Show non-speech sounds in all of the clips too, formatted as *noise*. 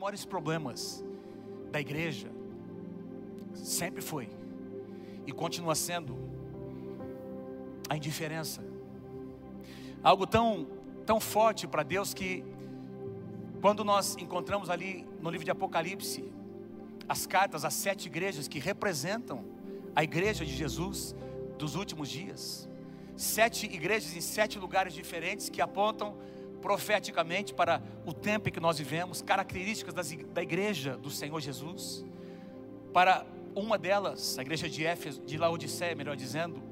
maiores problemas da igreja sempre foi e continua sendo a indiferença. Algo tão tão forte para Deus que quando nós encontramos ali no livro de Apocalipse as cartas às sete igrejas que representam a igreja de Jesus dos últimos dias, sete igrejas em sete lugares diferentes que apontam profeticamente para o tempo em que nós vivemos, características das, da igreja do Senhor Jesus. Para uma delas, a igreja de Éfeso, de Laodiceia, melhor dizendo,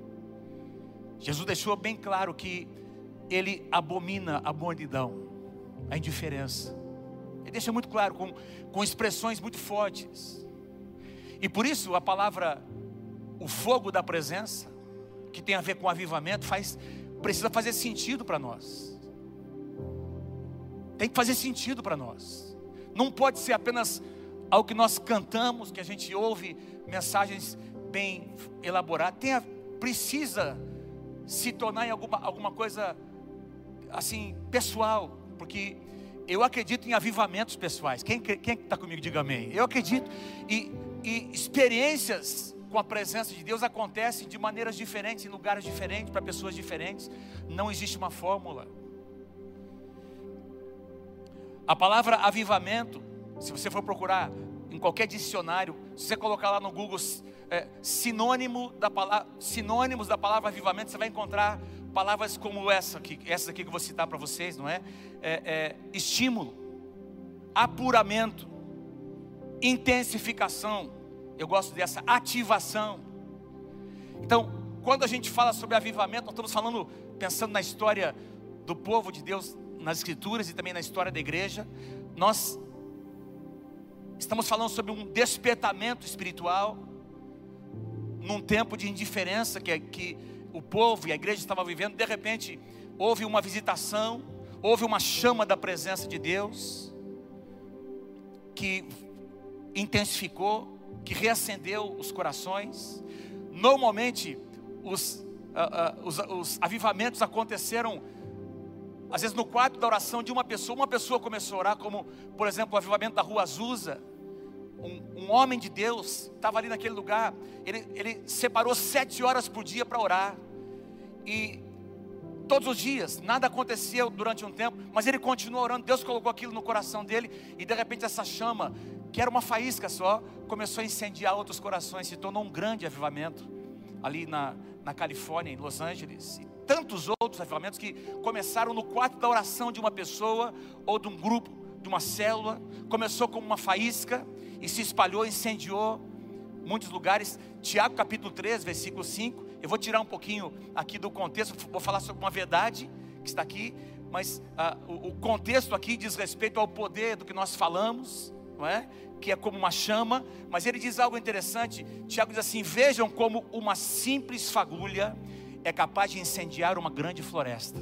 Jesus deixou bem claro que ele abomina a mornidão, a indiferença. Ele deixa muito claro, com, com expressões muito fortes. E por isso a palavra, o fogo da presença, que tem a ver com avivamento, faz, precisa fazer sentido para nós. Tem que fazer sentido para nós. Não pode ser apenas algo que nós cantamos, que a gente ouve mensagens bem elaboradas. Tem a, precisa se tornar em alguma, alguma coisa assim pessoal, porque eu acredito em avivamentos pessoais. Quem está comigo, diga amém. Eu acredito. E, e experiências com a presença de Deus acontecem de maneiras diferentes, em lugares diferentes, para pessoas diferentes. Não existe uma fórmula. A palavra avivamento, se você for procurar em qualquer dicionário, se você colocar lá no Google é, sinônimo da palavra, sinônimos da palavra avivamento, você vai encontrar palavras como essa aqui, essa aqui que eu vou citar para vocês, não é? é? é? Estímulo, apuramento, intensificação. Eu gosto dessa ativação. Então, quando a gente fala sobre avivamento, nós estamos falando, pensando na história do povo de Deus nas Escrituras e também na história da igreja, nós estamos falando sobre um despertamento espiritual, num tempo de indiferença que, que o povo e a igreja estavam vivendo, de repente houve uma visitação, houve uma chama da presença de Deus, que intensificou, que reacendeu os corações. Normalmente, os, uh, uh, os, os avivamentos aconteceram às vezes no quarto da oração de uma pessoa, uma pessoa começou a orar, como por exemplo o avivamento da rua Azusa. Um, um homem de Deus estava ali naquele lugar, ele, ele separou sete horas por dia para orar, e todos os dias, nada acontecia durante um tempo, mas ele continuou orando, Deus colocou aquilo no coração dele, e de repente essa chama, que era uma faísca só, começou a incendiar outros corações, se tornou um grande avivamento, ali na, na Califórnia, em Los Angeles, tantos outros avivamentos que começaram no quarto da oração de uma pessoa ou de um grupo, de uma célula. Começou como uma faísca e se espalhou, incendiou muitos lugares. Tiago capítulo 3, versículo 5. Eu vou tirar um pouquinho aqui do contexto, vou falar sobre uma verdade que está aqui, mas ah, o, o contexto aqui diz respeito ao poder do que nós falamos, não é? que é como uma chama, mas ele diz algo interessante. Tiago diz assim: Vejam como uma simples fagulha é capaz de incendiar uma grande floresta.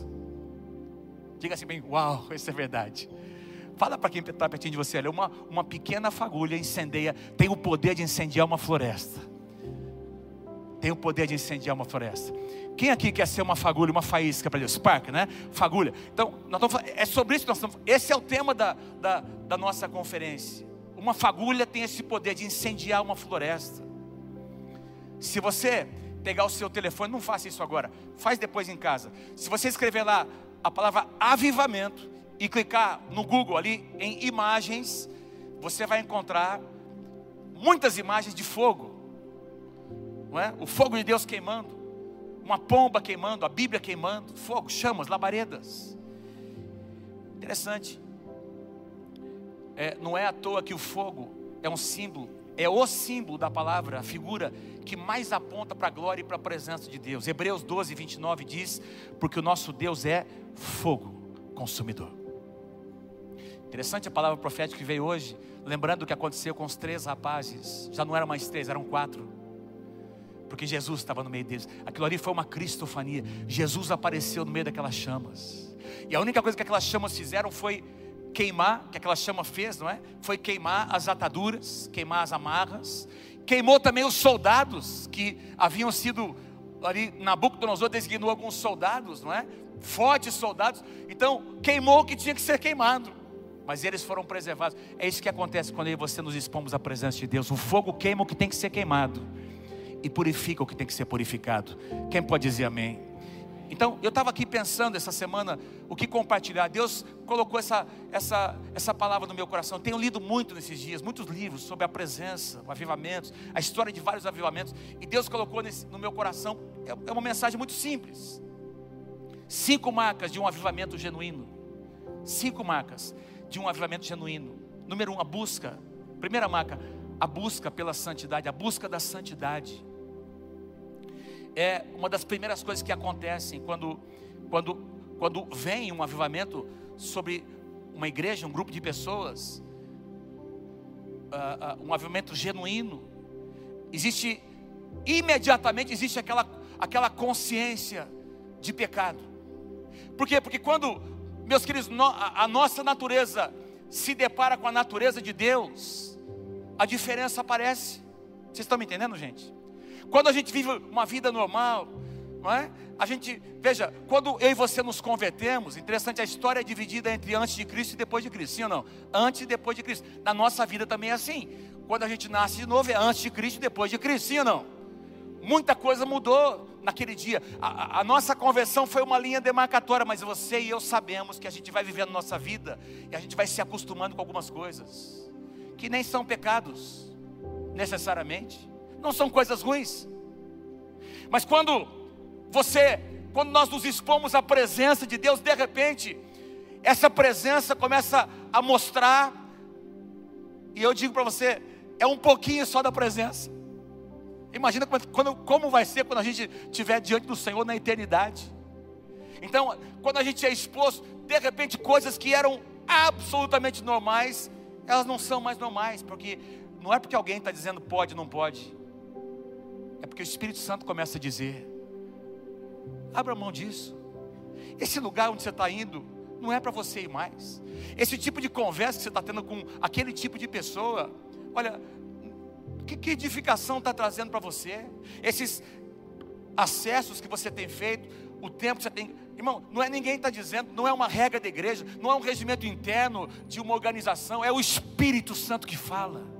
Diga assim bem, uau, *laughs* isso é verdade. Fala para quem está pertinho de você, olha, uma, uma pequena fagulha incendeia, tem o poder de incendiar uma floresta. Tem o poder de incendiar uma floresta. Quem aqui quer ser uma fagulha, uma faísca para Deus? Spark, né? Fagulha. Então, nós estamos falando, é sobre isso que nós estamos Esse é o tema da, da, da nossa conferência. Uma fagulha tem esse poder de incendiar uma floresta. Se você pegar o seu telefone, não faça isso agora, faz depois em casa. Se você escrever lá a palavra avivamento e clicar no Google ali em imagens, você vai encontrar muitas imagens de fogo, não é? O fogo de Deus queimando, uma pomba queimando, a Bíblia queimando, fogo, chamas, labaredas. Interessante. É, não é à toa que o fogo é um símbolo é o símbolo da palavra, a figura que mais aponta para a glória e para a presença de Deus. Hebreus 12, 29 diz: Porque o nosso Deus é fogo consumidor. Interessante a palavra profética que veio hoje, lembrando o que aconteceu com os três rapazes. Já não eram mais três, eram quatro. Porque Jesus estava no meio deles. Aquilo ali foi uma cristofania. Jesus apareceu no meio daquelas chamas. E a única coisa que aquelas chamas fizeram foi queimar, que aquela chama fez, não é? Foi queimar as ataduras, queimar as amarras, queimou também os soldados que haviam sido ali Nabucodonosor designou alguns soldados, não é? Fortes soldados. Então, queimou o que tinha que ser queimado. mas eles foram preservados. É isso que acontece quando eu e você nos expomos à presença de Deus. O fogo queima o que tem que ser queimado e purifica o que tem que ser purificado. Quem pode dizer amém? Então, eu estava aqui pensando essa semana o que compartilhar. Deus colocou essa, essa, essa palavra no meu coração. Tenho lido muito nesses dias, muitos livros sobre a presença, o avivamento, a história de vários avivamentos. E Deus colocou nesse, no meu coração, é, é uma mensagem muito simples. Cinco marcas de um avivamento genuíno. Cinco marcas de um avivamento genuíno. Número um, a busca. Primeira marca, a busca pela santidade, a busca da santidade. É uma das primeiras coisas que acontecem quando, quando, quando vem um avivamento sobre uma igreja, um grupo de pessoas, uh, uh, um avivamento genuíno. Existe, imediatamente existe aquela, aquela consciência de pecado. Por quê? Porque quando, meus queridos, a nossa natureza se depara com a natureza de Deus, a diferença aparece. Vocês estão me entendendo, gente? Quando a gente vive uma vida normal, não é? A gente, veja, quando eu e você nos convertemos, interessante, a história é dividida entre antes de Cristo e depois de Cristo, sim ou não? Antes e depois de Cristo. Na nossa vida também é assim. Quando a gente nasce de novo, é antes de Cristo e depois de Cristo, sim ou não? Muita coisa mudou naquele dia. A, a, nossa conversão foi uma linha demarcatória, mas você e eu sabemos que a gente vai vivendo nossa vida e a gente vai se acostumando com algumas coisas que nem são pecados, necessariamente, não são coisas ruins. Mas quando você, quando nós nos expomos à presença de Deus, de repente, essa presença começa a mostrar, e eu digo para você, é um pouquinho só da presença. Imagina quando, como vai ser quando a gente estiver diante do Senhor na eternidade. Então, quando a gente é exposto, de repente, coisas que eram absolutamente normais, elas não são mais normais, porque não é porque alguém está dizendo pode, não pode, é porque o Espírito Santo começa a dizer: abra mão disso. Esse lugar onde você está indo não é para você ir mais. Esse tipo de conversa que você está tendo com aquele tipo de pessoa, olha, que, que edificação está trazendo para você? Esses acessos que você tem feito, o tempo que você tem. Irmão, não é ninguém está dizendo, não é uma regra da igreja, não é um regimento interno de uma organização, é o Espírito Santo que fala.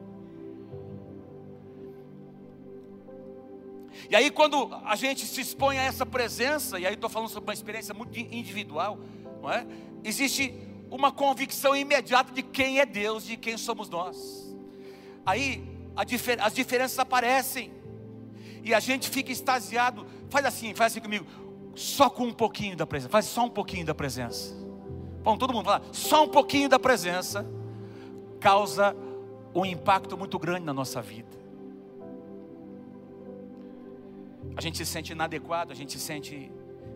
E aí, quando a gente se expõe a essa presença, e aí estou falando sobre uma experiência muito individual, não é? Existe uma convicção imediata de quem é Deus, de quem somos nós. Aí difer as diferenças aparecem. E a gente fica extasiado. Faz assim, faz assim comigo. Só com um pouquinho da presença. Faz só um pouquinho da presença. Vamos todo mundo falar. Só um pouquinho da presença causa um impacto muito grande na nossa vida. A gente se sente inadequado, a gente se sente.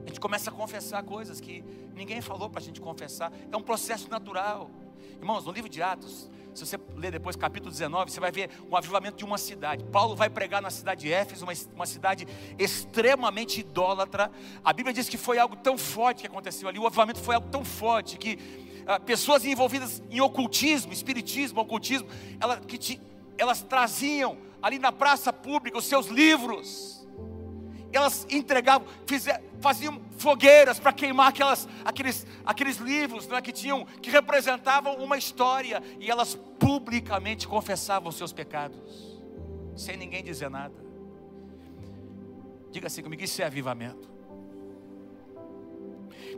A gente começa a confessar coisas que ninguém falou para a gente confessar. É um processo natural. Irmãos, no livro de Atos, se você ler depois capítulo 19, você vai ver um avivamento de uma cidade. Paulo vai pregar na cidade de Éfeso, uma, uma cidade extremamente idólatra. A Bíblia diz que foi algo tão forte que aconteceu ali. O avivamento foi algo tão forte que ah, pessoas envolvidas em ocultismo, espiritismo, ocultismo, que te, elas traziam ali na praça pública os seus livros elas entregavam, faziam fogueiras para queimar aquelas, aqueles, aqueles livros é, que tinham, que representavam uma história, e elas publicamente confessavam seus pecados, sem ninguém dizer nada. Diga assim comigo: isso é avivamento.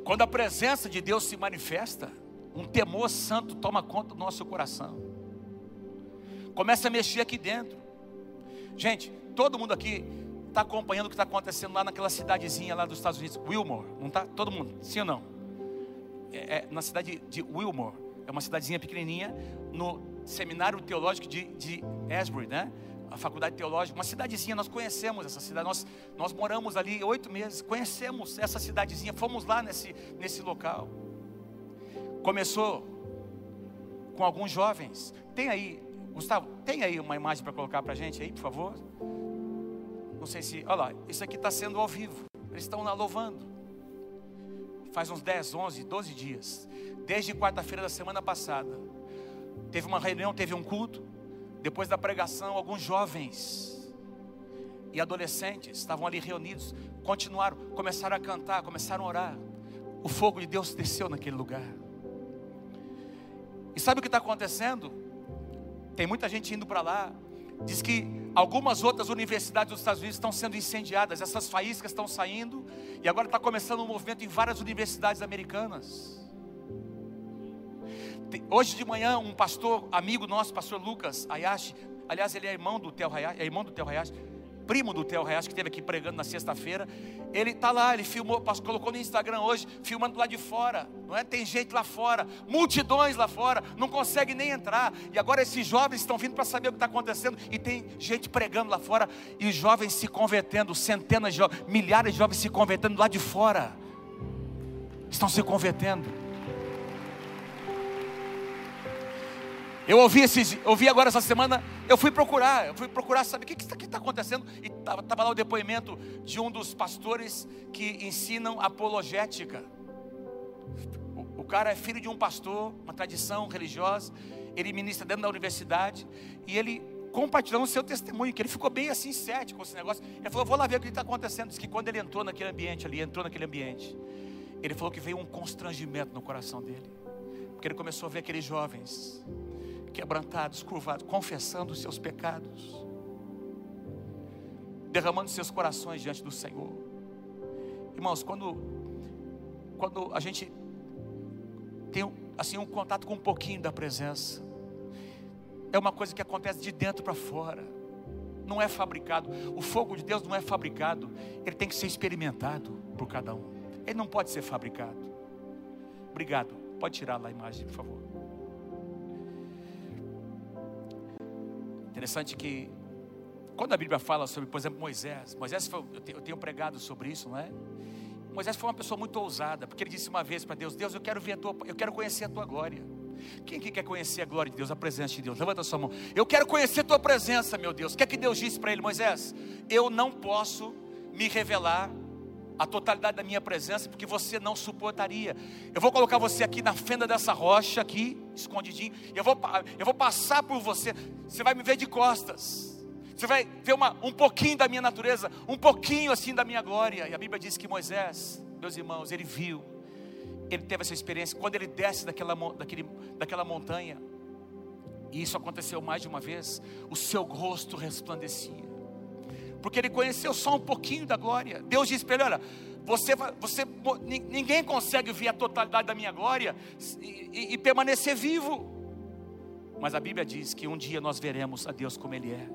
Quando a presença de Deus se manifesta, um temor santo toma conta do nosso coração, começa a mexer aqui dentro. Gente, todo mundo aqui está acompanhando o que está acontecendo lá naquela cidadezinha lá dos Estados Unidos, Wilmore, não está? Todo mundo, sim ou não? É, é, na cidade de Wilmore, é uma cidadezinha pequenininha, no seminário teológico de, de Asbury, né? A faculdade teológica, uma cidadezinha, nós conhecemos essa cidade, nós, nós moramos ali oito meses, conhecemos essa cidadezinha, fomos lá nesse, nesse local. Começou com alguns jovens. Tem aí, Gustavo, tem aí uma imagem para colocar para a gente aí, por favor? Não sei se, olha lá, isso aqui está sendo ao vivo. Eles estão lá louvando. Faz uns 10, 11, 12 dias. Desde quarta-feira da semana passada. Teve uma reunião, teve um culto. Depois da pregação, alguns jovens e adolescentes estavam ali reunidos. Continuaram, começaram a cantar, começaram a orar. O fogo de Deus desceu naquele lugar. E sabe o que está acontecendo? Tem muita gente indo para lá. Diz que algumas outras universidades dos Estados Unidos estão sendo incendiadas, essas faíscas estão saindo, e agora está começando um movimento em várias universidades americanas. Hoje de manhã, um pastor, amigo nosso, pastor Lucas Ayashi, aliás, ele é irmão do Theo Hayashi, é irmão do Theo Hayashi, primo do Theo Hayashi, que esteve aqui pregando na sexta-feira, ele está lá, ele filmou, colocou no Instagram hoje, filmando lá de fora, não é? Tem gente lá fora, multidões lá fora, não consegue nem entrar, e agora esses jovens estão vindo para saber o que está acontecendo, e tem gente pregando lá fora, e jovens se convertendo, centenas de jovens, milhares de jovens se convertendo lá de fora, estão se convertendo. Eu ouvi, esses, ouvi agora essa semana, eu fui procurar, eu fui procurar saber o que está tá acontecendo. E estava lá o depoimento de um dos pastores que ensinam apologética. O, o cara é filho de um pastor, uma tradição religiosa. Ele ministra dentro da universidade e ele compartilhando o seu testemunho, que ele ficou bem assim cético com esse negócio. Ele falou: Vou lá ver o que está acontecendo. Diz que quando ele entrou naquele ambiente ali, entrou naquele ambiente, ele falou que veio um constrangimento no coração dele, porque ele começou a ver aqueles jovens quebrantados, curvados, confessando os seus pecados, derramando seus corações diante do Senhor. Irmãos, quando, quando a gente tem assim um contato com um pouquinho da presença, é uma coisa que acontece de dentro para fora, não é fabricado. O fogo de Deus não é fabricado, ele tem que ser experimentado por cada um. Ele não pode ser fabricado. Obrigado. Pode tirar lá a imagem, por favor. Interessante que quando a Bíblia fala sobre, por exemplo, Moisés, Moisés foi, eu tenho pregado sobre isso, não é? Moisés foi uma pessoa muito ousada, porque ele disse uma vez para Deus: Deus, eu quero ver a tua, eu quero conhecer a tua glória. Quem que quer conhecer a glória de Deus, a presença de Deus? Levanta a sua mão. Eu quero conhecer a tua presença, meu Deus. O que é que Deus disse para ele, Moisés? Eu não posso me revelar a totalidade da minha presença, porque você não suportaria. Eu vou colocar você aqui na fenda dessa rocha, aqui, escondidinho. Eu vou, eu vou passar por você. Você vai me ver de costas. Você vai ver uma, um pouquinho da minha natureza, um pouquinho assim da minha glória. E a Bíblia diz que Moisés, meus irmãos, ele viu, ele teve essa experiência. Quando ele desce daquela, daquele, daquela montanha, e isso aconteceu mais de uma vez, o seu rosto resplandecia porque ele conheceu só um pouquinho da glória. Deus disse para ele: olha, você, você, ninguém consegue ver a totalidade da minha glória e, e, e permanecer vivo. Mas a Bíblia diz que um dia nós veremos a Deus como Ele é.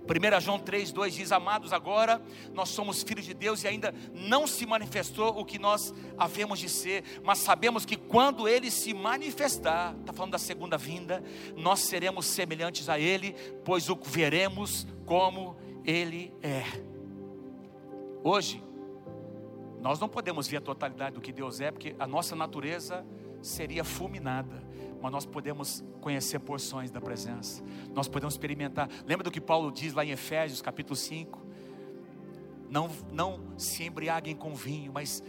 1 João 3,2 diz: Amados, agora nós somos filhos de Deus e ainda não se manifestou o que nós havemos de ser, mas sabemos que quando Ele se manifestar, está falando da segunda vinda, nós seremos semelhantes a Ele, pois o veremos como ele é. Hoje, nós não podemos ver a totalidade do que Deus é, porque a nossa natureza seria fulminada, mas nós podemos conhecer porções da presença, nós podemos experimentar. Lembra do que Paulo diz lá em Efésios capítulo 5? Não, não se embriaguem com vinho, mas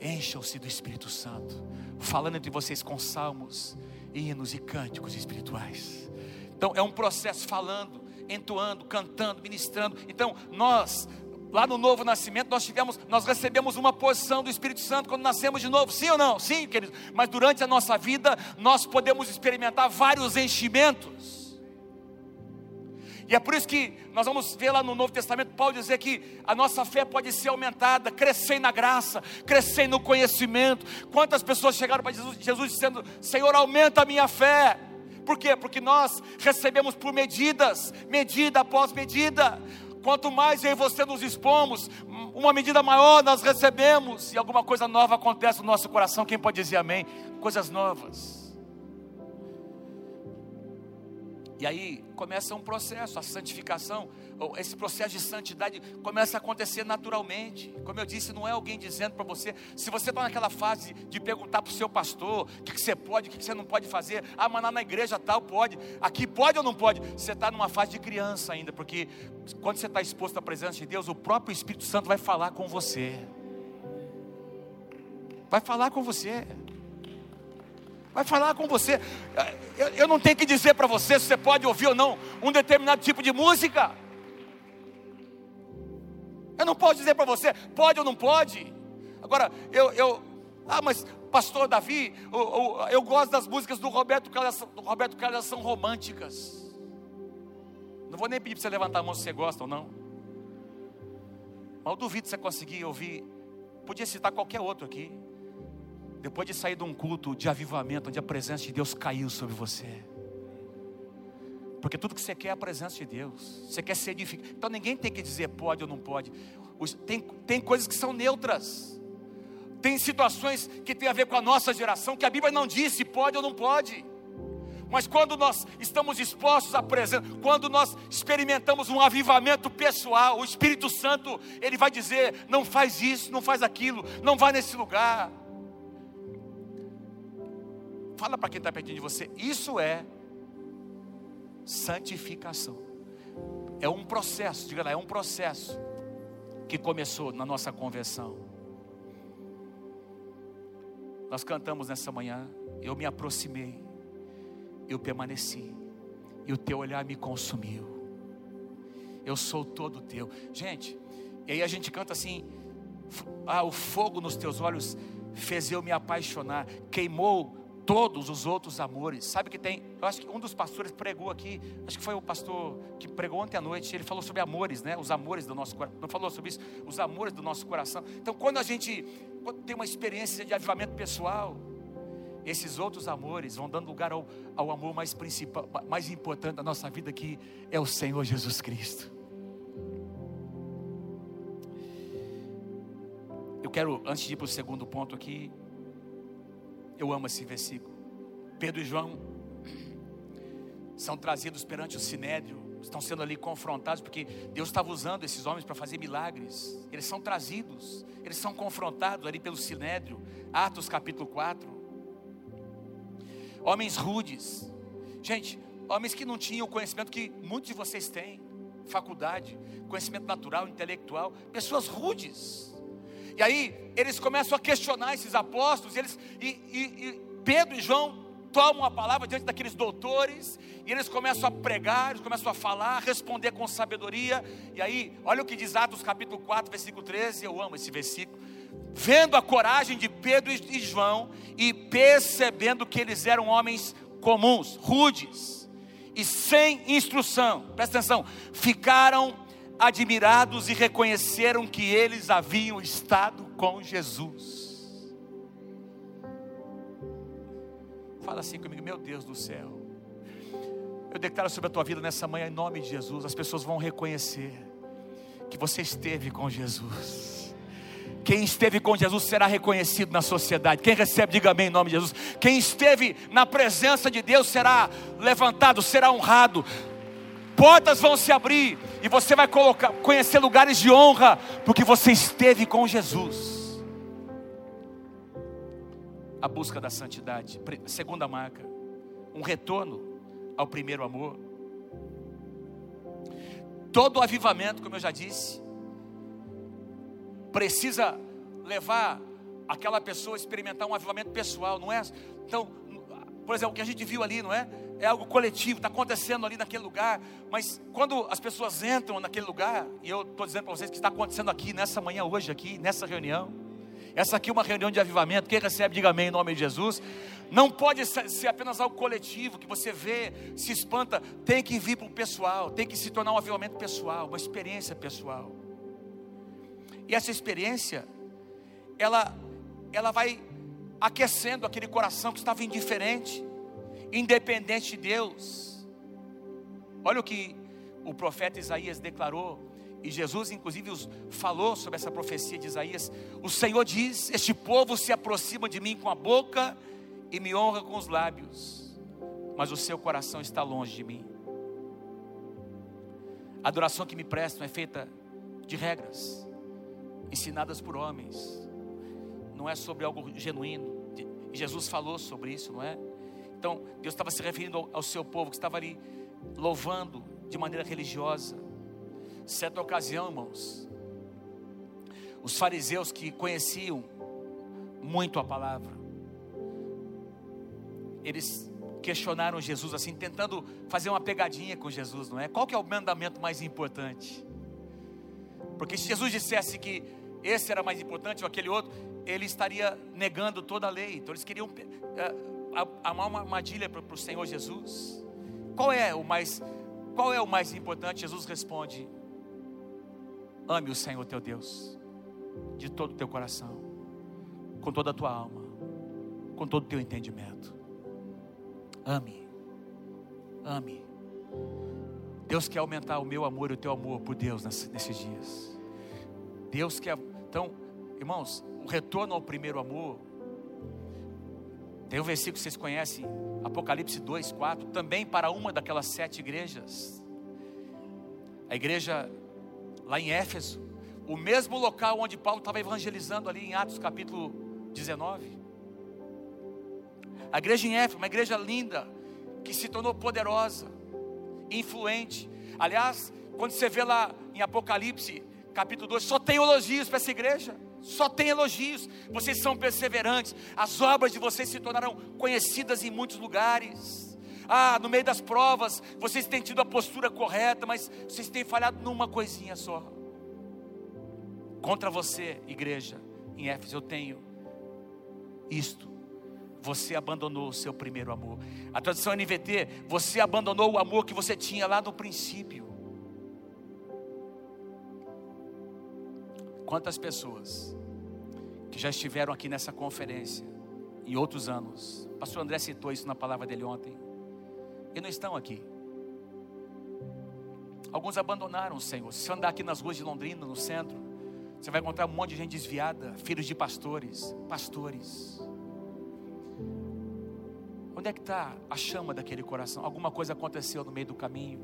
encham-se do Espírito Santo, falando entre vocês com salmos, hinos e cânticos espirituais. Então é um processo falando, entoando, cantando, ministrando. Então, nós lá no novo nascimento nós tivemos, nós recebemos uma porção do Espírito Santo quando nascemos de novo, sim ou não? Sim, queridos. Mas durante a nossa vida nós podemos experimentar vários enchimentos. E é por isso que nós vamos ver lá no Novo Testamento Paulo dizer que a nossa fé pode ser aumentada, crescer na graça, crescer no conhecimento. Quantas pessoas chegaram para Jesus, Jesus dizendo: Senhor, aumenta a minha fé. Por quê? Porque nós recebemos por medidas, medida após medida. Quanto mais eu e você nos expomos, uma medida maior nós recebemos, e alguma coisa nova acontece no nosso coração. Quem pode dizer amém? Coisas novas. E aí começa um processo, a santificação, esse processo de santidade começa a acontecer naturalmente. Como eu disse, não é alguém dizendo para você, se você está naquela fase de perguntar para o seu pastor o que, que, você pode, o que, que, você não pode fazer, ah, mas lá na igreja tal pode, aqui pode ou não pode, você está numa fase de criança ainda, porque quando você está exposto à presença de Deus, o próprio Espírito Santo vai falar com você. Vai falar com você vai falar com você. Eu, eu não tenho que dizer para você se você pode ouvir ou não um determinado tipo de música. Eu não posso dizer para você, pode ou não pode. Agora, eu, eu, ah, mas pastor Davi, eu gosto das músicas do Roberto Carlos, do Roberto Carlos, são românticas. Não vou nem pedir para você levantar a mão se você gosta ou não. Mas eu duvido você conseguir ouvir. Podia citar qualquer outro aqui. Depois de sair de um culto de avivamento, onde a presença de Deus caiu sobre você. Porque tudo que você quer é a presença de Deus. Você quer ser edificado. Então ninguém tem que dizer pode ou não pode. Tem, tem coisas que são neutras. Tem situações que tem a ver com a nossa geração, que a Bíblia não diz se pode ou não pode. Mas quando nós estamos expostos à presença, quando nós experimentamos um avivamento pessoal, o Espírito Santo, ele vai dizer: não faz isso, não faz aquilo, não vai nesse lugar. Fala para quem está pertinho de você, isso é santificação. É um processo, diga lá, é um processo que começou na nossa conversão. Nós cantamos nessa manhã, eu me aproximei, eu permaneci, e o teu olhar me consumiu. Eu sou todo teu. Gente, e aí a gente canta assim: ah, o fogo nos teus olhos fez eu me apaixonar, queimou todos os outros amores. Sabe que tem, eu acho que um dos pastores pregou aqui, acho que foi o pastor que pregou ontem à noite, ele falou sobre amores, né? Os amores do nosso coração. Não falou sobre isso, os amores do nosso coração. Então, quando a gente quando tem uma experiência de avivamento pessoal, esses outros amores vão dando lugar ao, ao amor mais principal, mais importante da nossa vida que é o Senhor Jesus Cristo. Eu quero, antes de ir para o segundo ponto aqui, eu amo esse versículo. Pedro e João são trazidos perante o sinédrio, estão sendo ali confrontados, porque Deus estava usando esses homens para fazer milagres. Eles são trazidos, eles são confrontados ali pelo sinédrio, Atos capítulo 4. Homens rudes, gente, homens que não tinham o conhecimento que muitos de vocês têm, faculdade, conhecimento natural, intelectual, pessoas rudes e aí eles começam a questionar esses apóstolos, e, eles, e, e, e Pedro e João tomam a palavra diante daqueles doutores, e eles começam a pregar, eles começam a falar, a responder com sabedoria. E aí, olha o que diz Atos capítulo 4, versículo 13, eu amo esse versículo. Vendo a coragem de Pedro e João, e percebendo que eles eram homens comuns, rudes, e sem instrução, presta atenção, ficaram admirados e reconheceram que eles haviam estado com Jesus. Fala assim comigo, meu Deus do céu. Eu declaro sobre a tua vida nessa manhã, em nome de Jesus, as pessoas vão reconhecer que você esteve com Jesus. Quem esteve com Jesus será reconhecido na sociedade. Quem recebe, diga amém em nome de Jesus. Quem esteve na presença de Deus será levantado, será honrado portas vão se abrir e você vai colocar, conhecer lugares de honra, porque você esteve com Jesus. A busca da santidade, segunda marca, um retorno ao primeiro amor. Todo avivamento, como eu já disse, precisa levar aquela pessoa a experimentar um avivamento pessoal, não é? Então, por exemplo, o que a gente viu ali, não é? é algo coletivo, está acontecendo ali naquele lugar, mas quando as pessoas entram naquele lugar, e eu estou dizendo para vocês que está acontecendo aqui, nessa manhã, hoje, aqui, nessa reunião, essa aqui é uma reunião de avivamento, quem recebe, diga amém em nome de Jesus. Não pode ser apenas algo coletivo, que você vê, se espanta, tem que vir para o pessoal, tem que se tornar um avivamento pessoal, uma experiência pessoal. E essa experiência, ela, ela vai aquecendo aquele coração que estava indiferente, independente de Deus. Olha o que o profeta Isaías declarou, e Jesus, inclusive, falou sobre essa profecia de Isaías: O Senhor diz: Este povo se aproxima de mim com a boca e me honra com os lábios, mas o seu coração está longe de mim. A adoração que me prestam é feita de regras, ensinadas por homens, não é sobre algo genuíno. E Jesus falou sobre isso, não é? Então, Deus estava se referindo ao, seu povo que estava ali louvando de maneira religiosa. Certa ocasião, irmãos, os fariseus que conheciam muito a palavra, eles questionaram Jesus assim, tentando fazer uma pegadinha com Jesus, não é? Qual que é o mandamento mais importante? Porque se Jesus dissesse que esse era mais importante ou aquele outro, ele estaria negando toda a lei. Então eles queriam é, amar uma armadilha para o Senhor Jesus. Qual é o mais qual é o mais importante? Jesus responde: Ame o Senhor teu Deus de todo o teu coração, com toda a tua alma, com todo o teu entendimento. Ame. Ame. Deus quer aumentar o meu amor e o teu amor por Deus nesses dias. Deus quer. Então, irmãos, o retorno ao primeiro amor. Tem um versículo que vocês conhecem, Apocalipse 2, 4, também para uma daquelas sete igrejas. A igreja lá em Éfeso, o mesmo local onde Paulo estava evangelizando ali em Atos capítulo 19. A igreja em Éfeso, uma igreja linda, que se tornou poderosa, influente. Aliás, quando você vê lá em Apocalipse, capítulo 2, só tem elogios para essa igreja. Só tem elogios. Vocês são perseverantes. As obras de vocês se tornaram conhecidas em muitos lugares. Ah, no meio das provas, vocês têm tido a postura correta, mas vocês têm falhado numa coisinha só. Contra você, igreja, em Éfeso, eu tenho isto você abandonou o seu primeiro amor. A tradução NVT, você abandonou o amor que você tinha lá no princípio. Quantas pessoas que já estiveram aqui nessa conferência em outros anos, o pastor André citou isso na palavra dele ontem, e não estão aqui. Alguns abandonaram o Senhor. Se andar aqui nas ruas de Londrina, no centro, você vai encontrar um monte de gente desviada, filhos de pastores, pastores Onde é que está a chama daquele coração? Alguma coisa aconteceu no meio do caminho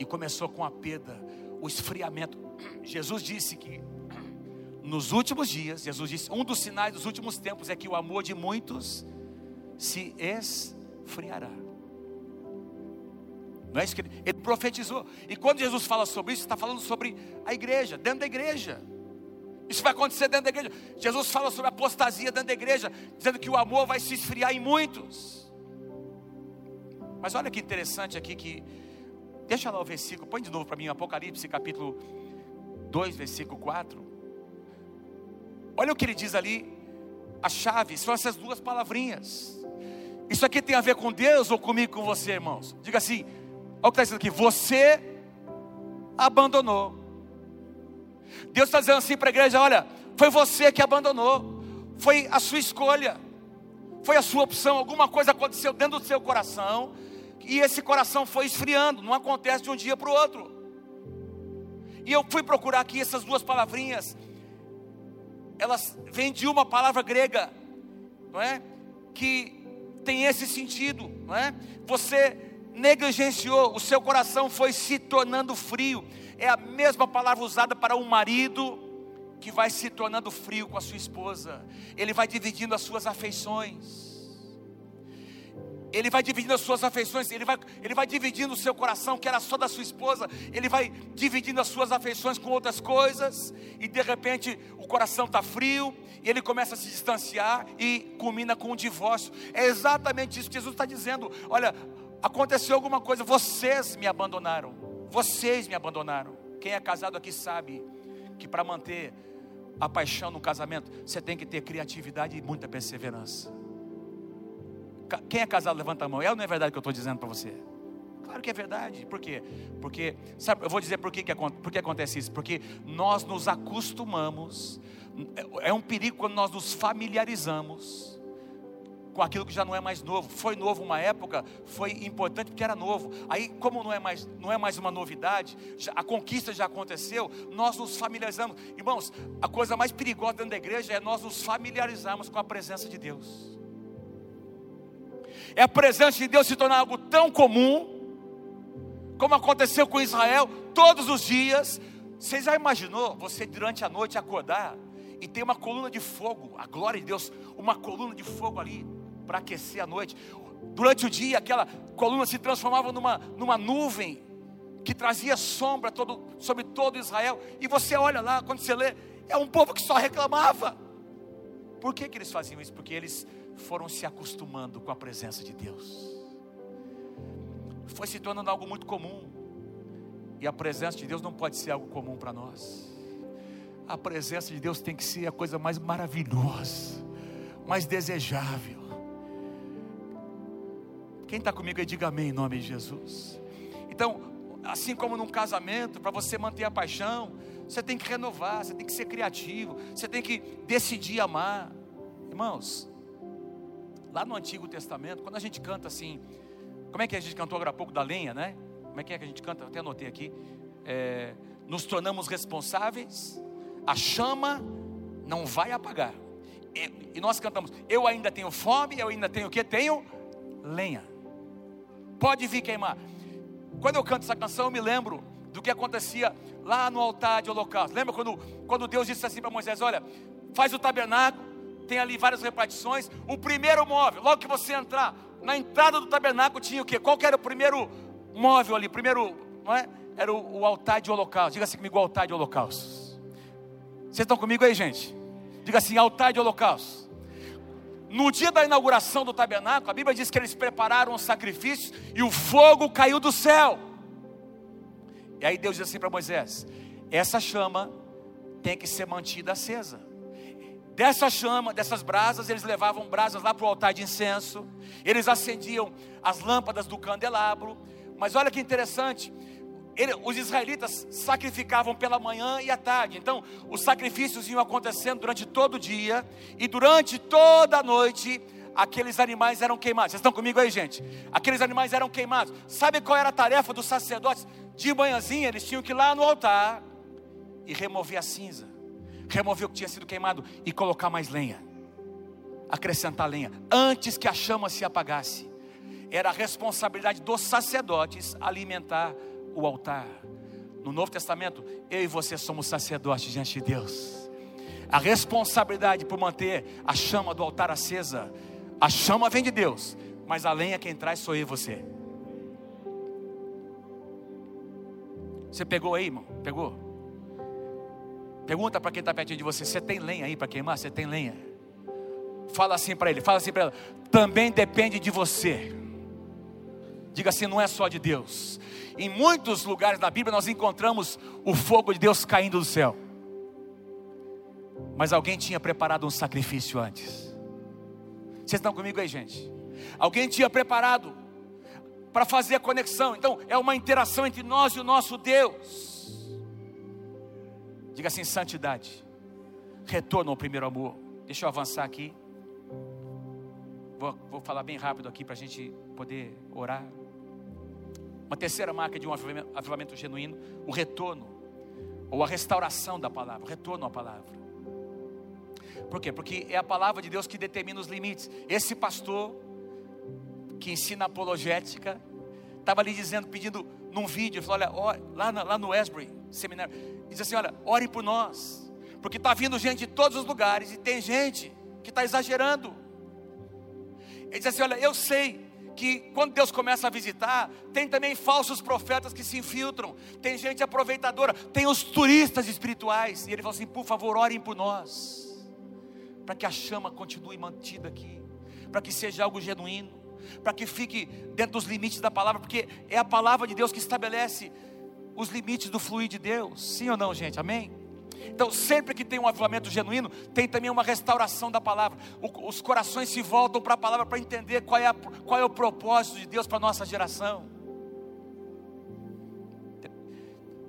e começou com a perda, o esfriamento. Jesus disse que nos últimos dias, Jesus disse, um dos sinais dos últimos tempos é que o amor de muitos se esfriará. Não é isso que ele, ele profetizou. E quando Jesus fala sobre isso, está falando sobre a igreja, dentro da igreja. Isso vai acontecer dentro da igreja. Jesus fala sobre apostasia dentro da igreja, dizendo que o amor vai se esfriar em muitos. Mas olha que interessante aqui que deixa lá o versículo, põe de novo para mim, Apocalipse capítulo 2, versículo 4. Olha o que ele diz ali, a chave são essas duas palavrinhas. Isso aqui tem a ver com Deus ou comigo, com você, irmãos? Diga assim: olha o que está dizendo aqui, você abandonou Deus está dizendo assim para a igreja: olha, foi você que abandonou, foi a sua escolha, foi a sua opção. Alguma coisa aconteceu dentro do seu coração e esse coração foi esfriando, não acontece de um dia para o outro. E eu fui procurar aqui essas duas palavrinhas, elas vêm de uma palavra grega, não é? Que tem esse sentido, não é? Você negligenciou, o seu coração foi se tornando frio é a mesma palavra usada para um marido que vai se tornando frio com a sua esposa, ele vai dividindo as suas afeições. Ele vai dividindo as suas afeições, ele vai, ele vai dividindo o seu coração, que era só da sua esposa, ele vai dividindo as suas afeições com outras coisas, e de repente o coração está frio, e ele começa a se distanciar e culmina com um divórcio. É exatamente isso que Jesus está dizendo: olha, aconteceu alguma coisa, vocês me abandonaram. Vocês me abandonaram. Quem é casado aqui sabe que para manter a paixão no casamento, você tem que ter criatividade e muita perseverança. Quem é casado, levanta a mão. É ou não é verdade que eu estou dizendo para você? Claro que é verdade. Por quê? Porque, sabe, eu vou dizer por que, que, por que acontece isso. Porque nós nos acostumamos, é, é um perigo quando nós nos familiarizamos com aquilo que já não é mais novo. Foi novo uma época, foi importante porque era novo. Aí, como não é mais, não é mais uma novidade, já, a conquista já aconteceu, nós nos familiarizamos. Irmãos, a coisa mais perigosa dentro da igreja é nós nos familiarizarmos com a presença de Deus. É a presença de Deus se tornar algo tão comum, como aconteceu com Israel, todos os dias. Você já imaginou você durante a noite acordar e ter uma coluna de fogo, a glória de Deus, uma coluna de fogo ali para aquecer a noite. Durante o dia, aquela coluna se transformava numa, numa nuvem que trazia sombra todo, sobre todo Israel. E você olha lá, quando você lê, é um povo que só reclamava. Por que, que eles faziam isso? Porque eles foram se acostumando com a presença de Deus. Foi se tornando algo muito comum. E a presença de Deus não pode ser algo comum para nós. a presença de Deus tem que ser a coisa mais maravilhosa, mais desejável. Quem está comigo aí, diga amém em nome de Jesus. Então, assim como num casamento, para você manter a paixão, você tem que renovar, você tem que ser criativo, você tem que decidir amar. Irmãos, lá no Antigo Testamento, quando a gente canta assim, como é que a gente cantou agora há pouco da lenha, né? Como é que é que a gente canta? Até anotei aqui. É, nos tornamos responsáveis, a chama não vai apagar. E, e, nós cantamos, eu ainda tenho fome, eu ainda tenho o que? Tenho lenha. Pode vir queimar. Quando eu canto essa canção, eu me lembro do que acontecia lá no altar de holocausto. Lembra quando, quando Deus disse assim para Moisés: Olha, faz o tabernáculo, tem ali várias repartições. O primeiro móvel, logo que você entrar, na entrada do tabernáculo tinha o quê? Qual que era o primeiro móvel ali? Primeiro, não é? Era o, o altar de holocausto. Diga assim comigo: altar de holocausto. Vocês estão comigo aí, gente? Diga assim: altar de holocausto. No dia da inauguração do tabernáculo, a Bíblia diz que eles prepararam os sacrifícios e o fogo caiu do céu. E aí Deus diz assim para Moisés: essa chama tem que ser mantida acesa. Dessa chama, dessas brasas, eles levavam brasas lá para o altar de incenso, eles acendiam as lâmpadas do candelabro. Mas olha que interessante, ele, os israelitas sacrificavam pela manhã e à tarde. Então, os sacrifícios iam acontecendo durante todo o dia e durante toda a noite aqueles animais eram queimados. Vocês estão comigo aí, gente? Aqueles animais eram queimados. Sabe qual era a tarefa dos sacerdotes? De manhãzinha eles tinham que ir lá no altar e remover a cinza, remover o que tinha sido queimado e colocar mais lenha, acrescentar lenha, antes que a chama se apagasse. Era a responsabilidade dos sacerdotes alimentar o altar. No Novo Testamento, eu e você somos sacerdotes diante de Deus. A responsabilidade por manter a chama do altar acesa, a chama vem de Deus, mas a lenha quem traz sou eu e você. Você pegou aí, irmão? Pegou? Pergunta para quem está pertinho de você: você tem lenha aí para queimar? Você tem lenha? Fala assim para ele, fala assim para ela: também depende de você. Diga assim: não é só de Deus. Em muitos lugares da Bíblia nós encontramos o fogo de Deus caindo do céu. Mas alguém tinha preparado um sacrifício antes. Vocês estão comigo aí, gente? Alguém tinha preparado para fazer a conexão. Então, é uma interação entre nós e o nosso Deus. Diga assim: santidade, retorno ao primeiro amor. Deixa eu avançar aqui. Vou, vou falar bem rápido aqui para a gente poder orar. Uma terceira marca de um avivamento, avivamento genuíno, o retorno, ou a restauração da palavra, o retorno à palavra. Por quê? Porque é a palavra de Deus que determina os limites. Esse pastor que ensina apologética estava ali dizendo, pedindo num vídeo, falou: olha, lá, lá no Esbury seminário, diz assim: olha, ore por nós, porque está vindo gente de todos os lugares e tem gente que está exagerando. Ele diz assim: olha, eu sei que quando Deus começa a visitar, tem também falsos profetas que se infiltram, tem gente aproveitadora, tem os turistas espirituais. E ele falou assim: por favor, orem por nós, para que a chama continue mantida aqui, para que seja algo genuíno, para que fique dentro dos limites da palavra, porque é a palavra de Deus que estabelece os limites do fluir de Deus. Sim ou não, gente? Amém? Então, sempre que tem um avivamento genuíno, tem também uma restauração da palavra. O, os corações se voltam para a palavra para entender qual é, a, qual é o propósito de Deus para a nossa geração.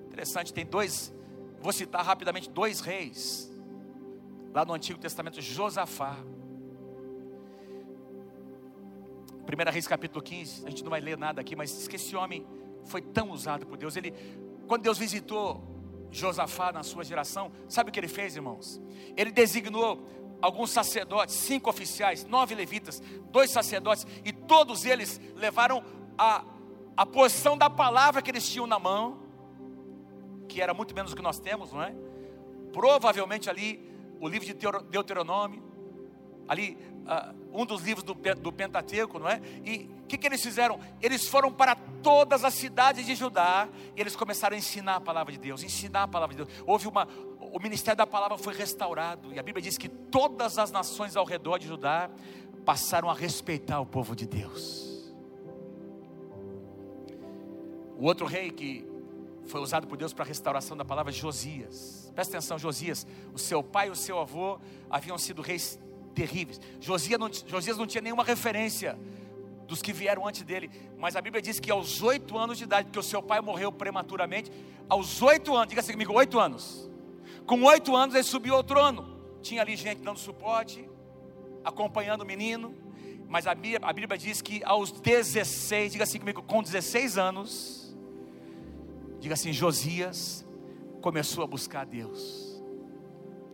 Interessante, tem dois, vou citar rapidamente dois reis, lá no Antigo Testamento, Josafá. 1 Reis capítulo 15, a gente não vai ler nada aqui, mas diz que esse homem foi tão usado por Deus. Ele, quando Deus visitou Josafá na sua geração, sabe o que ele fez, irmãos? Ele designou alguns sacerdotes, cinco oficiais, nove levitas, dois sacerdotes, e todos eles levaram a, a porção da palavra que eles tinham na mão, que era muito menos do que nós temos, não é? Provavelmente ali, o livro de Deuteronômio, ali, uh, um dos livros do, do Pentateuco, não é? E o que, que eles fizeram? Eles foram para todas as cidades de Judá e eles começaram a ensinar a palavra de Deus, ensinar a palavra de Deus. Houve uma, o ministério da palavra foi restaurado e a Bíblia diz que todas as nações ao redor de Judá passaram a respeitar o povo de Deus. O outro rei que foi usado por Deus para a restauração da palavra Josias. Presta atenção, Josias. O seu pai e o seu avô haviam sido reis terríveis. Josias não, Josias não tinha nenhuma referência dos que vieram antes dele. Mas a Bíblia diz que aos oito anos de idade, porque o seu pai morreu prematuramente, aos oito anos, diga assim comigo, oito anos. Com oito anos ele subiu ao trono. Tinha ali gente dando suporte, acompanhando o menino. Mas a Bíblia, a Bíblia diz que aos 16, diga assim comigo, com 16 anos, diga assim, Josias começou a buscar Deus.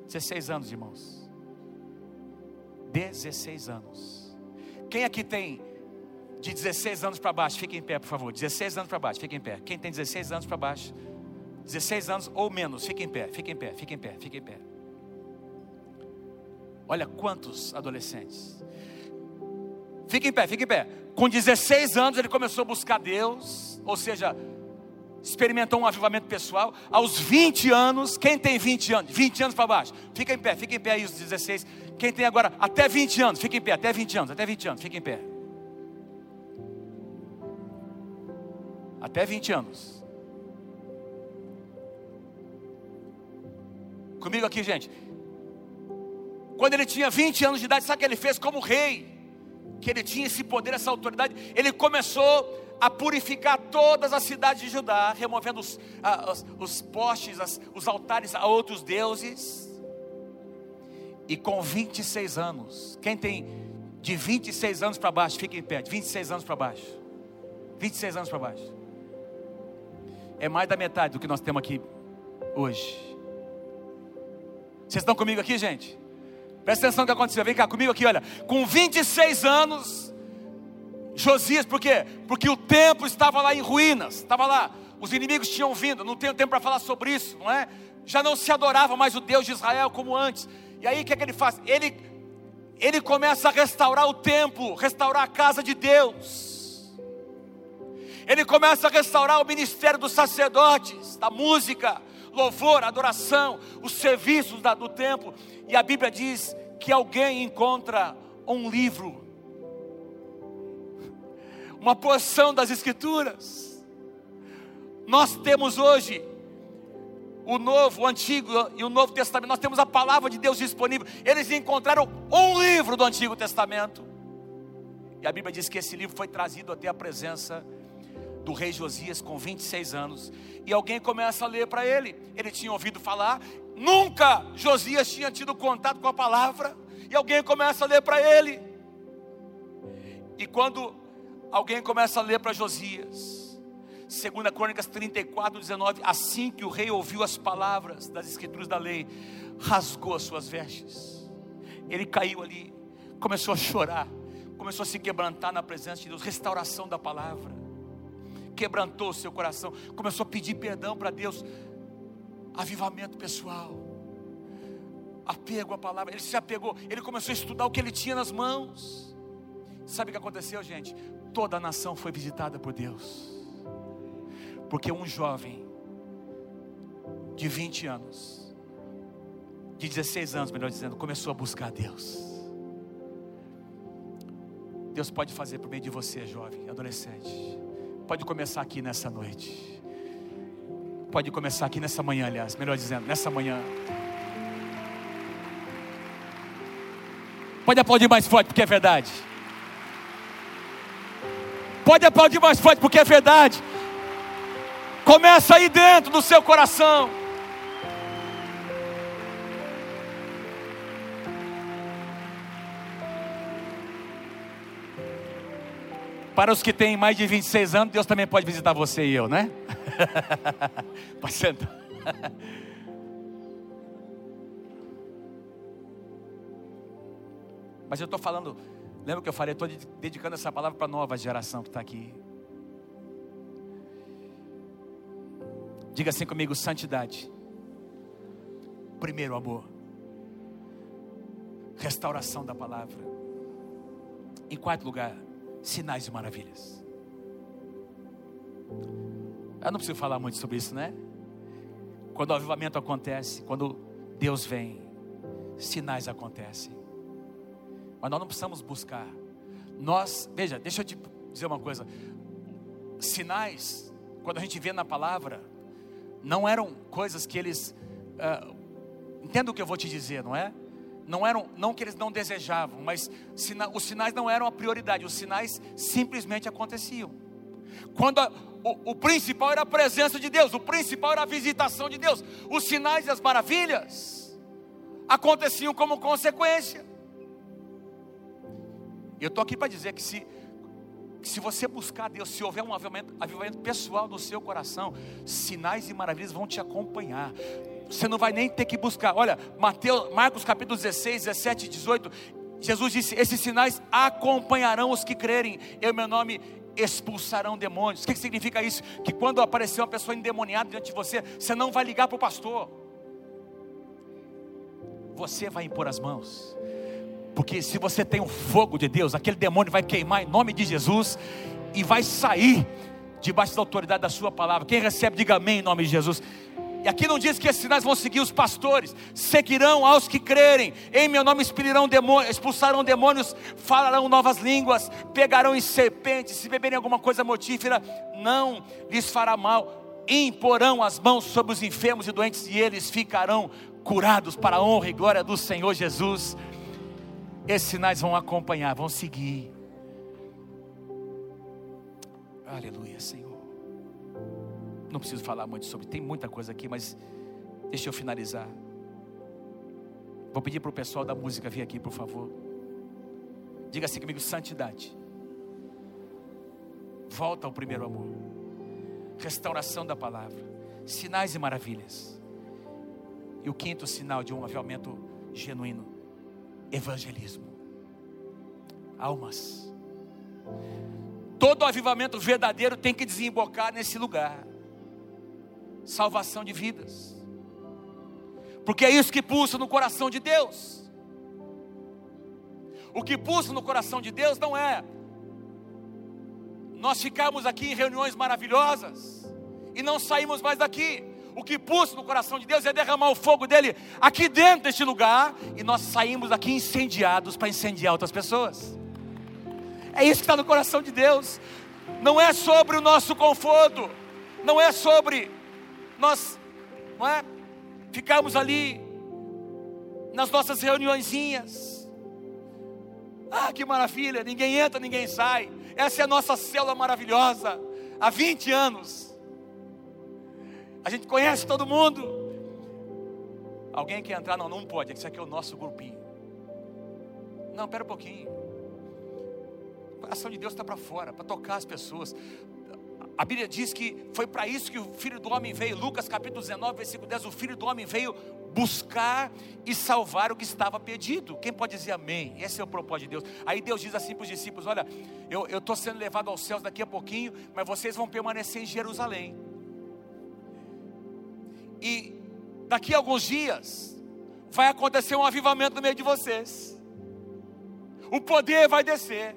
16 anos, irmãos. 16 anos. Quem aqui tem de 16 anos para baixo, fique em pé, por favor. 16 anos para baixo, fique em pé. Quem tem 16 anos para baixo, 16 anos ou menos, fique em pé, fique em pé, fique em pé, fique em pé. Olha quantos adolescentes. Fique em pé, fique em pé. Com 16 anos ele começou a buscar Deus, ou seja, experimentou um avivamento pessoal. Aos 20 anos, quem tem 20 anos? 20 anos para baixo. Fica em pé, fica em pé os 16. Quem tem agora até 20 anos, fica em pé, até 20 anos, até 20 anos, fica em pé. Até 20 anos. Comigo aqui, gente. Quando ele tinha 20 anos de idade, sabe o que ele fez como rei? Que ele tinha esse poder, essa autoridade. Ele começou a purificar todas as cidades de Judá, removendo os, os, os postes, as, os altares a outros deuses. E com 26 anos, quem tem de 26 anos para baixo, fica em pé, de 26 anos para baixo. 26 anos para baixo. É mais da metade do que nós temos aqui hoje. Vocês estão comigo aqui, gente? Presta atenção no que aconteceu. Vem cá comigo aqui, olha. Com 26 anos, Josias, por quê? Porque o templo estava lá em ruínas, estava lá. Os inimigos tinham vindo, não tenho tempo para falar sobre isso, não é? Já não se adorava mais o Deus de Israel como antes. E aí o que é que ele faz? Ele, ele começa a restaurar o templo, restaurar a casa de Deus ele começa a restaurar o ministério dos sacerdotes, da música, louvor, adoração, os serviços da, do templo. E a Bíblia diz que alguém encontra um livro, uma porção das Escrituras. Nós temos hoje o Novo, o Antigo e o Novo Testamento, nós temos a palavra de Deus disponível. Eles encontraram um livro do Antigo Testamento. E a Bíblia diz que esse livro foi trazido até a presença do rei Josias com 26 anos. E alguém começa a ler para ele. Ele tinha ouvido falar, nunca Josias tinha tido contato com a palavra. E alguém começa a ler para ele. E quando alguém começa a ler para Josias, 2 Crônicas 34, 19, assim que o rei ouviu as palavras das escrituras da lei, rasgou as suas vestes. Ele caiu ali, começou a chorar, começou a se quebrantar na presença de Deus, restauração da palavra quebrantou o seu coração, começou a pedir perdão para Deus, avivamento pessoal, apego à palavra, ele se apegou, ele começou a estudar o que ele tinha nas mãos. Sabe o que aconteceu, gente? Toda a nação foi visitada por Deus, porque um jovem de 20 anos, de 16 anos, melhor dizendo, começou a buscar Deus. Deus pode fazer por meio de você, jovem, adolescente. Pode começar aqui nessa noite. Pode começar aqui nessa manhã, aliás, melhor dizendo, nessa manhã. Pode aplaudir mais forte porque é verdade. Pode aplaudir mais forte porque é verdade. Começa aí dentro do seu coração. Para os que têm mais de 26 anos, Deus também pode visitar você e eu, né? *laughs* Pode sentar. Mas eu estou falando, lembra que eu falei? Estou dedicando essa palavra para a nova geração que está aqui. Diga assim comigo: santidade. Primeiro amor. Restauração da palavra. Em quarto lugar, sinais e maravilhas. Eu não preciso falar muito sobre isso, né? Quando o avivamento acontece, quando Deus vem, sinais acontecem. Mas nós não precisamos buscar. Nós, veja, deixa eu te dizer uma coisa. Sinais, quando a gente vê na palavra, não eram coisas que eles. Uh, entenda o que eu vou te dizer, não é? Não eram, não que eles não desejavam, mas sina, os sinais não eram a prioridade, os sinais simplesmente aconteciam. Quando a, o, o principal era a presença de Deus, o principal era a visitação de Deus, os sinais e as maravilhas aconteciam como consequência. Eu estou aqui para dizer que se se você buscar Deus, se houver um avivamento, avivamento pessoal no seu coração, sinais e maravilhas vão te acompanhar. Você não vai nem ter que buscar. Olha, Mateus, Marcos capítulo 16, 17 e 18. Jesus disse: Esses sinais acompanharão os que crerem. Em meu nome expulsarão demônios. O que significa isso? Que quando aparecer uma pessoa endemoniada diante de você, você não vai ligar para o pastor. Você vai impor as mãos. Porque se você tem o fogo de Deus, aquele demônio vai queimar em nome de Jesus e vai sair debaixo da autoridade da sua palavra. Quem recebe, diga amém em nome de Jesus. E aqui não diz que esses sinais vão seguir os pastores, seguirão aos que crerem. Em meu nome demônios, expulsarão demônios, falarão novas línguas, pegarão em serpentes, se beberem alguma coisa mortífera, não lhes fará mal. Imporão as mãos sobre os enfermos e doentes e eles ficarão curados para a honra e glória do Senhor Jesus. Esses sinais vão acompanhar, vão seguir. Aleluia, Senhor. Não preciso falar muito sobre, tem muita coisa aqui, mas deixa eu finalizar. Vou pedir para o pessoal da música vir aqui, por favor. Diga assim comigo: santidade. Volta ao primeiro amor. Restauração da palavra. Sinais e maravilhas. E o quinto sinal de um avivamento genuíno evangelismo. Almas. Todo avivamento verdadeiro tem que desembocar nesse lugar salvação de vidas, porque é isso que pulsa no coração de Deus. O que pulsa no coração de Deus não é nós ficarmos aqui em reuniões maravilhosas e não saímos mais daqui o que pulsa no coração de Deus é derramar o fogo dele aqui dentro deste lugar, e nós saímos daqui incendiados para incendiar outras pessoas. É isso que está no coração de Deus. Não é sobre o nosso conforto, não é sobre nós, não é? Ficarmos ali nas nossas reuniõezinhas. Ah, que maravilha! Ninguém entra, ninguém sai. Essa é a nossa célula maravilhosa. Há 20 anos a gente conhece todo mundo. Alguém quer entrar? Não, não pode. Isso aqui é o nosso grupinho. Não, pera um pouquinho. O coração de Deus está para fora, para tocar as pessoas. A Bíblia diz que foi para isso que o Filho do Homem veio. Lucas capítulo 19, versículo 10. O Filho do Homem veio buscar e salvar o que estava perdido. Quem pode dizer amém? Esse é o propósito de Deus. Aí Deus diz assim para os discípulos: Olha, eu estou sendo levado aos céus daqui a pouquinho, mas vocês vão permanecer em Jerusalém. E daqui a alguns dias vai acontecer um avivamento no meio de vocês. O poder vai descer.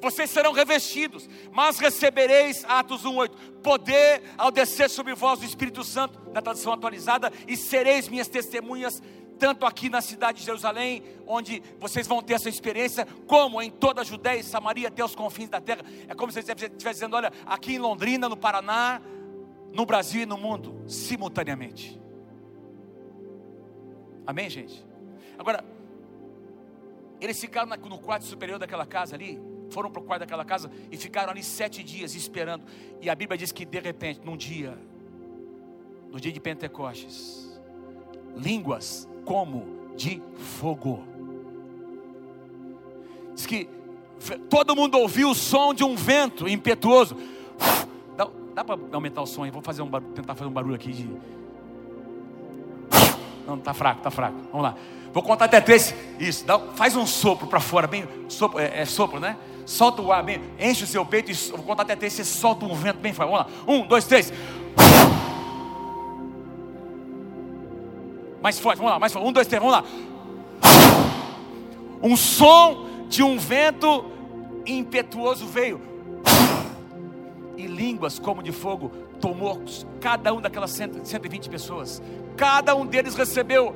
Vocês serão revestidos, mas recebereis, Atos 1,8, poder ao descer sobre vós o Espírito Santo, na tradução atualizada, e sereis minhas testemunhas, tanto aqui na cidade de Jerusalém, onde vocês vão ter essa experiência, como em toda a Judéia e Samaria, até os confins da terra. É como se você estivesse dizendo: olha, aqui em Londrina, no Paraná, no Brasil e no mundo, simultaneamente. Amém, gente? Agora, eles ficaram no quarto superior daquela casa ali, foram para o quarto daquela casa e ficaram ali sete dias esperando. E a Bíblia diz que de repente, num dia, no dia de Pentecostes, línguas como de fogo. Diz que todo mundo ouviu o som de um vento impetuoso Dá para aumentar o som aí? Vou fazer um barulho, tentar fazer um barulho aqui de. Não, tá fraco, tá fraco. Vamos lá. Vou contar até três. Isso, dá, faz um sopro para fora, bem. Sopro, é, é, sopro, né? Solta o ar bem. Enche o seu peito e vou contar até três. Você solta um vento bem forte. Vamos lá. Um, dois, três. Mais forte, vamos lá, mais forte. Um, dois, três, vamos lá. Um som de um vento impetuoso veio e línguas como de fogo tomou cada um daquelas 120 pessoas. Cada um deles recebeu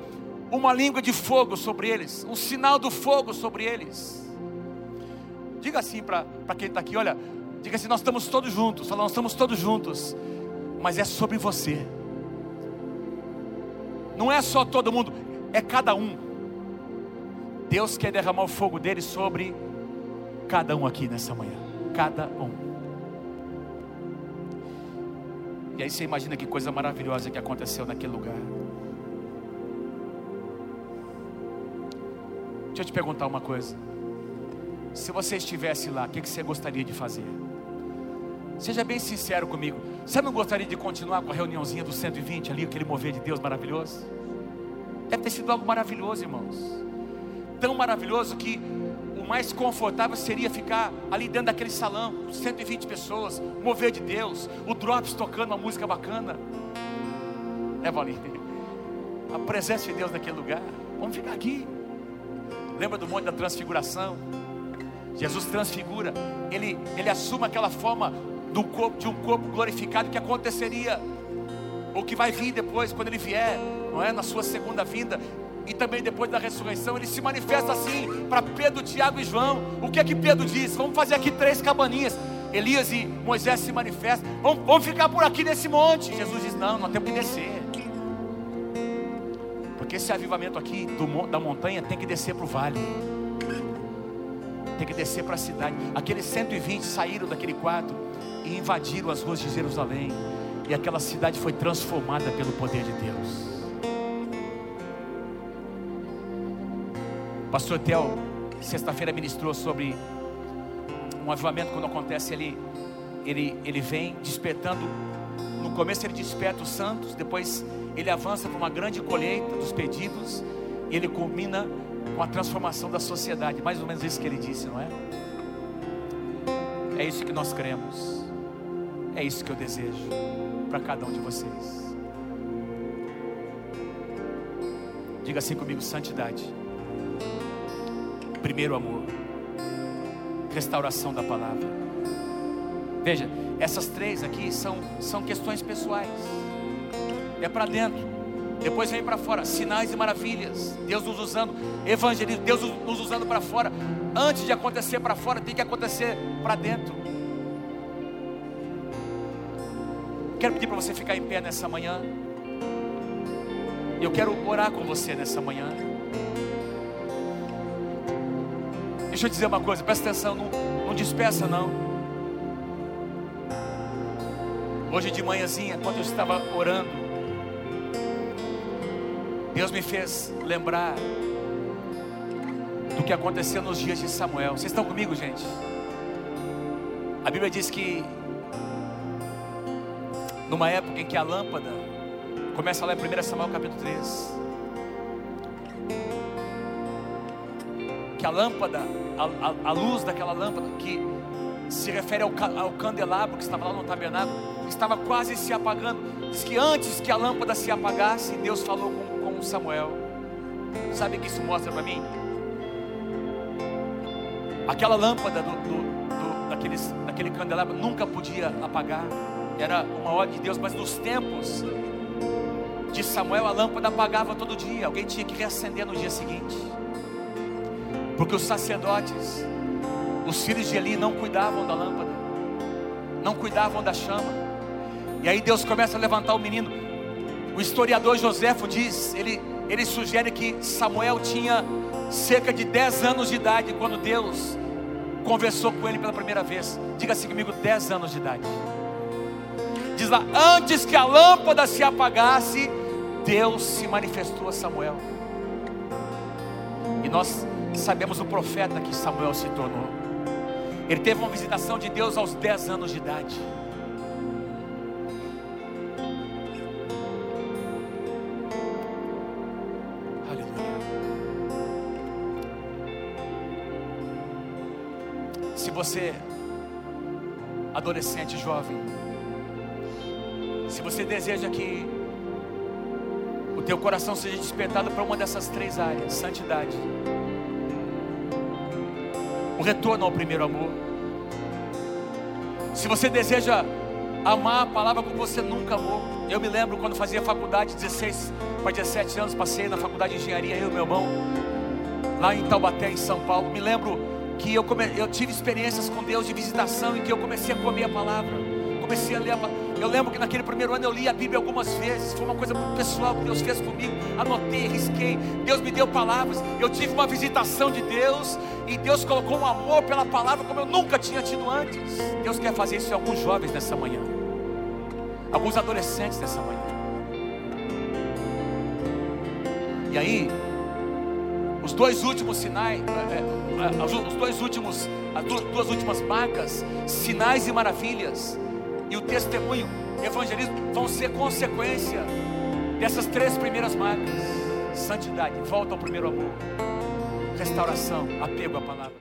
uma língua de fogo sobre eles, um sinal do fogo sobre eles. Diga assim para quem está aqui: olha, diga assim, nós estamos todos juntos. Fala, nós estamos todos juntos, mas é sobre você. não é só todo mundo, é cada um. Deus quer derramar o fogo dele sobre cada um aqui nessa manhã. Cada um. E aí você imagina que coisa maravilhosa que aconteceu naquele lugar. Deixa eu te perguntar uma coisa. Se você estivesse lá, o que você gostaria de fazer? Seja bem sincero comigo. Você não gostaria de continuar com a reuniãozinha do 120 ali, aquele mover de Deus maravilhoso? Deve ter sido algo maravilhoso, irmãos. Tão maravilhoso que mais confortável seria ficar ali dentro daquele salão, 120 pessoas, mover de Deus, o Drops tocando uma música bacana. É, Valinho? *laughs* A presença de Deus naquele lugar. Vamos ficar aqui. Lembra do monte da transfiguração? Jesus transfigura, ele, ele assume aquela forma do corpo, de um corpo glorificado que aconteceria, ou que vai vir depois, quando ele vier, não é? Na sua segunda vinda, e também depois da ressurreição, ele se manifesta assim para Pedro, Tiago e João. O que é que Pedro diz? Vamos fazer aqui três cabaninhas. Elias e Moisés se manifestam. Vamos, vamos ficar por aqui nesse monte. Jesus diz: Não, nós temos que descer. Porque esse avivamento aqui do, da montanha tem que descer para o vale tem que descer para a cidade. Aqueles 120 saíram daquele quarto e invadiram as ruas de Jerusalém. E aquela cidade foi transformada pelo poder de Deus. Pastor Tel, sexta-feira ministrou sobre um avivamento quando acontece ali. Ele, ele vem despertando. No começo ele desperta os santos, depois ele avança para uma grande colheita dos pedidos, e ele culmina com a transformação da sociedade. Mais ou menos isso que ele disse, não é? É isso que nós cremos. É isso que eu desejo para cada um de vocês. Diga assim comigo: santidade. Primeiro amor. Restauração da palavra. Veja, essas três aqui são, são questões pessoais. É para dentro. Depois vem para fora, sinais e maravilhas. Deus nos usando, evangelismo, Deus nos usando para fora. Antes de acontecer para fora, tem que acontecer para dentro. Quero pedir para você ficar em pé nessa manhã. Eu quero orar com você nessa manhã. Deixa eu dizer uma coisa, presta atenção, não, não despeça não. Hoje de manhãzinha, quando eu estava orando, Deus me fez lembrar do que aconteceu nos dias de Samuel. Vocês estão comigo, gente? A Bíblia diz que numa época em que a lâmpada começa lá em 1 Samuel capítulo 3 que a lâmpada, a, a, luz daquela lâmpada que se refere ao, ao candelabro que estava lá no tabernáculo, estava quase se apagando. Diz que antes que a lâmpada se apagasse, Deus falou com com Samuel. Sabe o que isso mostra para mim? Aquela lâmpada do, do, do, daqueles, daquele candelabro nunca podia apagar. Era uma ordem de Deus, mas nos tempos de Samuel a lâmpada apagava todo dia. Alguém tinha que reacender no dia seguinte. Porque os sacerdotes, os filhos de Eli não cuidavam da lâmpada, não cuidavam da chama. E aí Deus começa a levantar o menino. O historiador Joséfo diz, ele, ele sugere que Samuel tinha cerca de 10 anos de idade quando Deus conversou com ele pela primeira vez. Diga assim comigo, 10 anos de idade. Diz lá, antes que a lâmpada se apagasse, Deus se manifestou a Samuel. E nós sabemos o profeta que Samuel se tornou. Ele teve uma visitação de Deus aos 10 anos de idade. você, adolescente, jovem, se você deseja que o teu coração seja despertado para uma dessas três áreas, santidade, o retorno ao primeiro amor. Se você deseja amar a palavra como você nunca amou, eu me lembro quando fazia faculdade, 16 para 17 anos, passei na faculdade de engenharia, eu e meu irmão, lá em Taubaté, em São Paulo. Me lembro que eu, come, eu tive experiências com Deus de visitação em que eu comecei a comer a palavra, comecei a ler a palavra. Eu lembro que naquele primeiro ano eu li a Bíblia algumas vezes. Foi uma coisa muito pessoal que Deus fez comigo. Anotei, risquei. Deus me deu palavras. Eu tive uma visitação de Deus. E Deus colocou um amor pela palavra como eu nunca tinha tido antes. Deus quer fazer isso em alguns jovens nessa manhã. Alguns adolescentes nessa manhã. E aí, os dois últimos sinais, é, é, os dois últimos, as duas últimas marcas, sinais e maravilhas, e o testemunho, evangelismo, vão ser consequência dessas três primeiras marcas: santidade, volta ao primeiro amor, restauração, apego à palavra.